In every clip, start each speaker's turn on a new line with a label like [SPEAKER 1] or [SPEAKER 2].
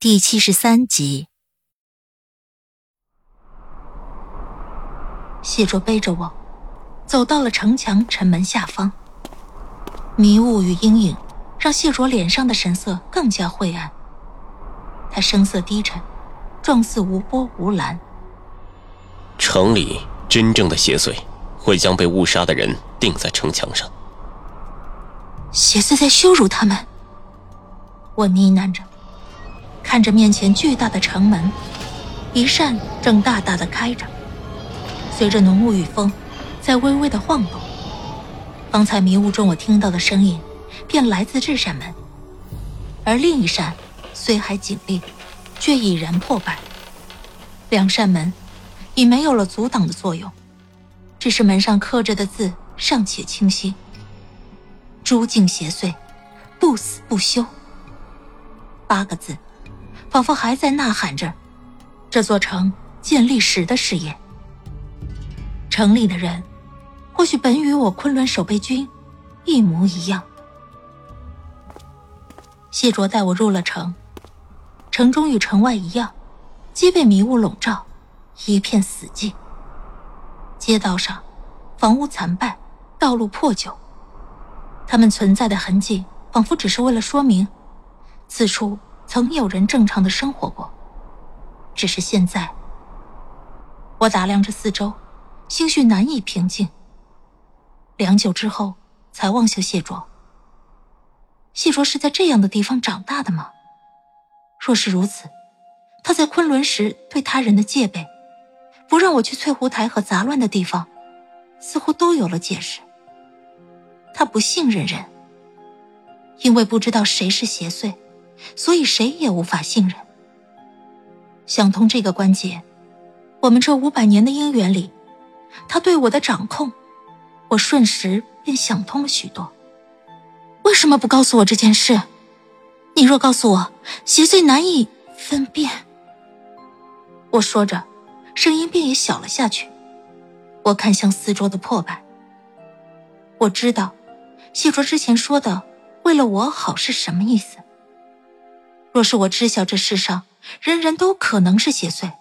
[SPEAKER 1] 第七十三集，谢卓背着我，走到了城墙城门下方。迷雾与阴影让谢卓脸上的神色更加晦暗。他声色低沉，状似无波无澜。
[SPEAKER 2] 城里真正的邪祟，会将被误杀的人钉在城墙上。
[SPEAKER 1] 邪祟在羞辱他们。我呢喃着。看着面前巨大的城门，一扇正大大的开着，随着浓雾与风，在微微的晃动。方才迷雾中我听到的声音，便来自这扇门。而另一扇虽还紧闭，却已然破败。两扇门已没有了阻挡的作用，只是门上刻着的字尚且清晰：“诸境邪祟，不死不休。”八个字。仿佛还在呐喊着，这座城建立时的誓言。城里的人，或许本与我昆仑守备军一模一样。谢卓带我入了城，城中与城外一样，皆被迷雾笼罩，一片死寂。街道上，房屋残败，道路破旧，他们存在的痕迹，仿佛只是为了说明，此处。曾有人正常的生活过，只是现在，我打量着四周，心绪难以平静。良久之后，才望向谢卓。谢卓是在这样的地方长大的吗？若是如此，他在昆仑时对他人的戒备，不让我去翠湖台和杂乱的地方，似乎都有了解释。他不信任人，因为不知道谁是邪祟。所以谁也无法信任。想通这个关节，我们这五百年的姻缘里，他对我的掌控，我瞬时便想通了许多。为什么不告诉我这件事？你若告诉我，邪祟难以分辨。我说着，声音便也小了下去。我看向四周的破败。我知道，谢卓之前说的“为了我好”是什么意思。若是我知晓这世上人人都可能是邪祟，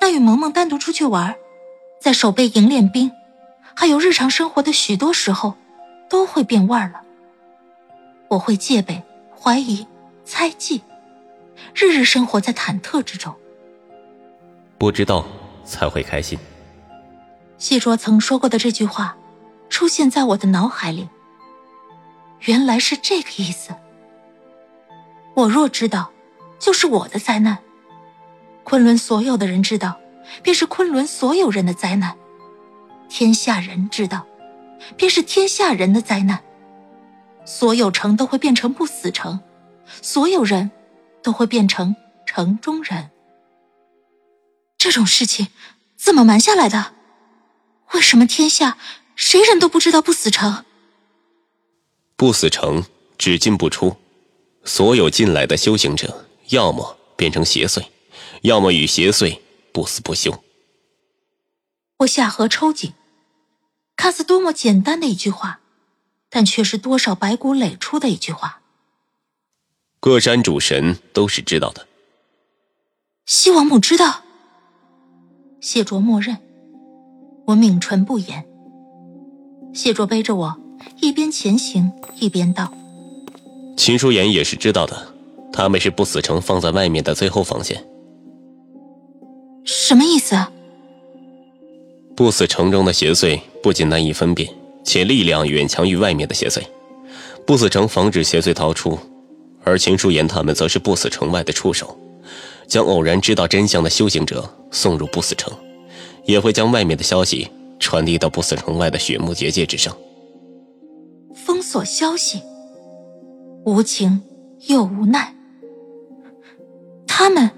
[SPEAKER 1] 那与萌萌单独出去玩，在守备营练兵，还有日常生活的许多时候，都会变味儿了。我会戒备、怀疑、猜忌，日日生活在忐忑之中。
[SPEAKER 2] 不知道才会开心。
[SPEAKER 1] 谢卓曾说过的这句话，出现在我的脑海里。原来是这个意思。我若知道，就是我的灾难。昆仑所有的人知道，便是昆仑所有人的灾难；天下人知道，便是天下人的灾难。所有城都会变成不死城，所有人都会变成城中人。这种事情怎么瞒下来的？为什么天下谁人都不知道不死城？
[SPEAKER 2] 不死城只进不出。所有进来的修行者，要么变成邪祟，要么与邪祟不死不休。
[SPEAKER 1] 我下颌抽紧，看似多么简单的一句话，但却是多少白骨垒出的一句话。
[SPEAKER 2] 各山主神都是知道的。
[SPEAKER 1] 西王母知道。谢卓默认，我抿唇不言。谢卓背着我，一边前行一边道。
[SPEAKER 2] 秦书言也是知道的，他们是不死城放在外面的最后防线。
[SPEAKER 1] 什么意思？
[SPEAKER 2] 不死城中的邪祟不仅难以分辨，且力量远强于外面的邪祟。不死城防止邪祟逃出，而秦书言他们则是不死城外的触手，将偶然知道真相的修行者送入不死城，也会将外面的消息传递到不死城外的雪木结界之上。
[SPEAKER 1] 封锁消息。无情又无奈。他们，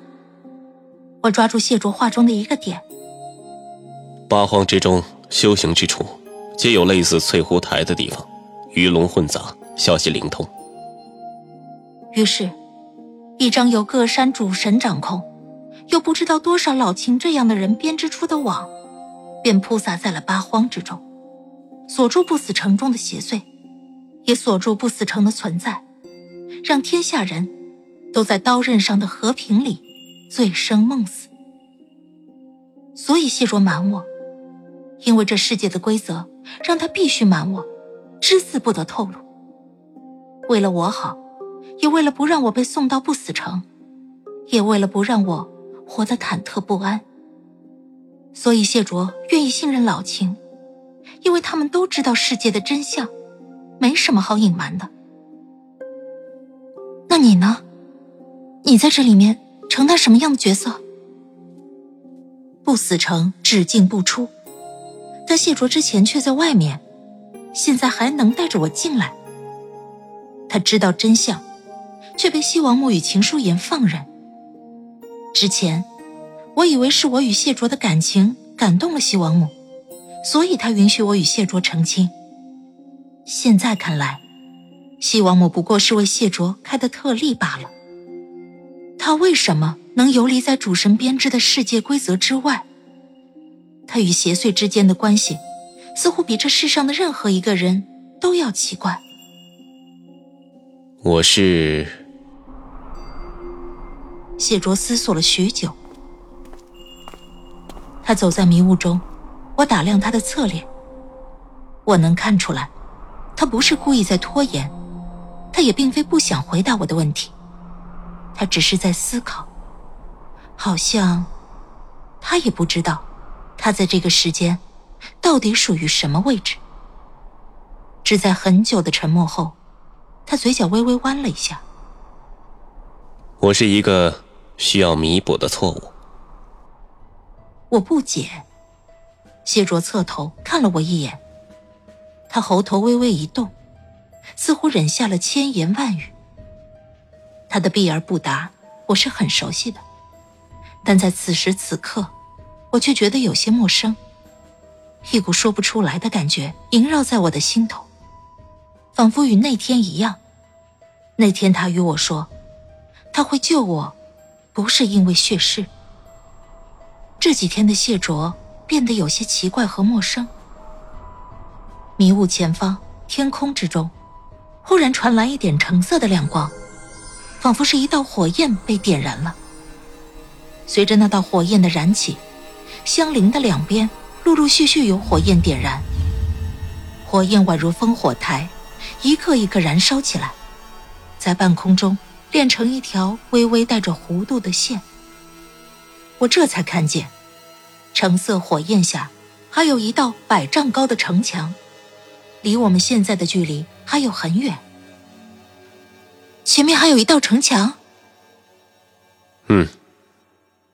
[SPEAKER 1] 我抓住谢卓话中的一个点。
[SPEAKER 2] 八荒之中，修行之处，皆有类似翠湖台的地方，鱼龙混杂，消息灵通。
[SPEAKER 1] 于是，一张由各山主神掌控，又不知道多少老秦这样的人编织出的网，便铺撒在了八荒之中，锁住不死城中的邪祟，也锁住不死城的存在，让天下人都在刀刃上的和平里醉生梦死。所以谢卓瞒我。因为这世界的规则让他必须瞒我，只字不得透露。为了我好，也为了不让我被送到不死城，也为了不让我活得忐忑不安。所以谢卓愿意信任老秦，因为他们都知道世界的真相，没什么好隐瞒的。那你呢？你在这里面承担什么样的角色？不死城只进不出。但谢卓之前却在外面，现在还能带着我进来。他知道真相，却被西王母与秦书言放任。之前，我以为是我与谢卓的感情感动了西王母，所以他允许我与谢卓成亲。现在看来，西王母不过是为谢卓开的特例罢了。他为什么能游离在主神编织的世界规则之外？他与邪祟之间的关系，似乎比这世上的任何一个人都要奇怪。
[SPEAKER 2] 我是
[SPEAKER 1] 谢卓思索了许久，他走在迷雾中，我打量他的侧脸，我能看出来，他不是故意在拖延，他也并非不想回答我的问题，他只是在思考，好像他也不知道。他在这个时间，到底属于什么位置？只在很久的沉默后，他嘴角微微弯了一下。
[SPEAKER 2] 我是一个需要弥补的错误。
[SPEAKER 1] 我不解。谢卓侧头看了我一眼，他喉头微微一动，似乎忍下了千言万语。他的避而不答，我是很熟悉的，但在此时此刻。我却觉得有些陌生，一股说不出来的感觉萦绕在我的心头，仿佛与那天一样。那天他与我说，他会救我，不是因为血誓。这几天的谢卓变得有些奇怪和陌生。迷雾前方，天空之中，忽然传来一点橙色的亮光，仿佛是一道火焰被点燃了。随着那道火焰的燃起。相邻的两边，陆陆续续有火焰点燃。火焰宛如烽火台，一个一个燃烧起来，在半空中炼成一条微微带着弧度的线。我这才看见，橙色火焰下还有一道百丈高的城墙，离我们现在的距离还有很远。前面还有一道城墙。
[SPEAKER 2] 嗯。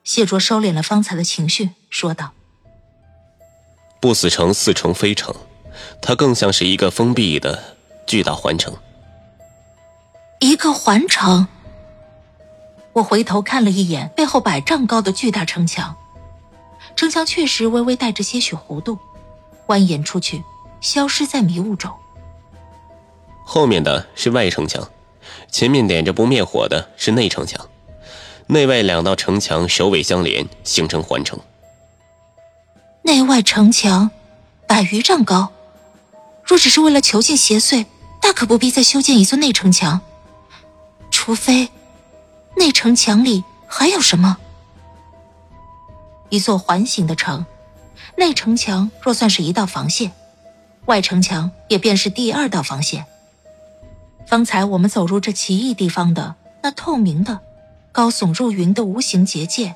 [SPEAKER 1] 谢卓收敛了方才的情绪，说道：“
[SPEAKER 2] 不死城似城非城，它更像是一个封闭的巨大环城。
[SPEAKER 1] 一个环城。”我回头看了一眼背后百丈高的巨大城墙，城墙确实微微带着些许弧度，蜿蜒出去，消失在迷雾中。
[SPEAKER 2] 后面的是外城墙，前面点着不灭火的是内城墙。内外两道城墙首尾相连，形成环城。
[SPEAKER 1] 内外城墙百余丈高，若只是为了囚禁邪祟，大可不必再修建一座内城墙。除非，内城墙里还有什么？一座环形的城，内城墙若算是一道防线，外城墙也便是第二道防线。方才我们走入这奇异地方的那透明的。高耸入云的无形结界，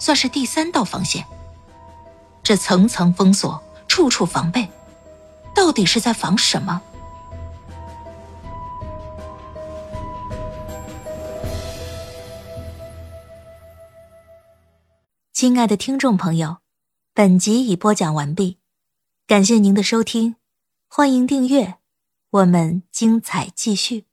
[SPEAKER 1] 算是第三道防线。这层层封锁，处处防备，到底是在防什么？亲爱的听众朋友，本集已播讲完毕，感谢您的收听，欢迎订阅，我们精彩继续。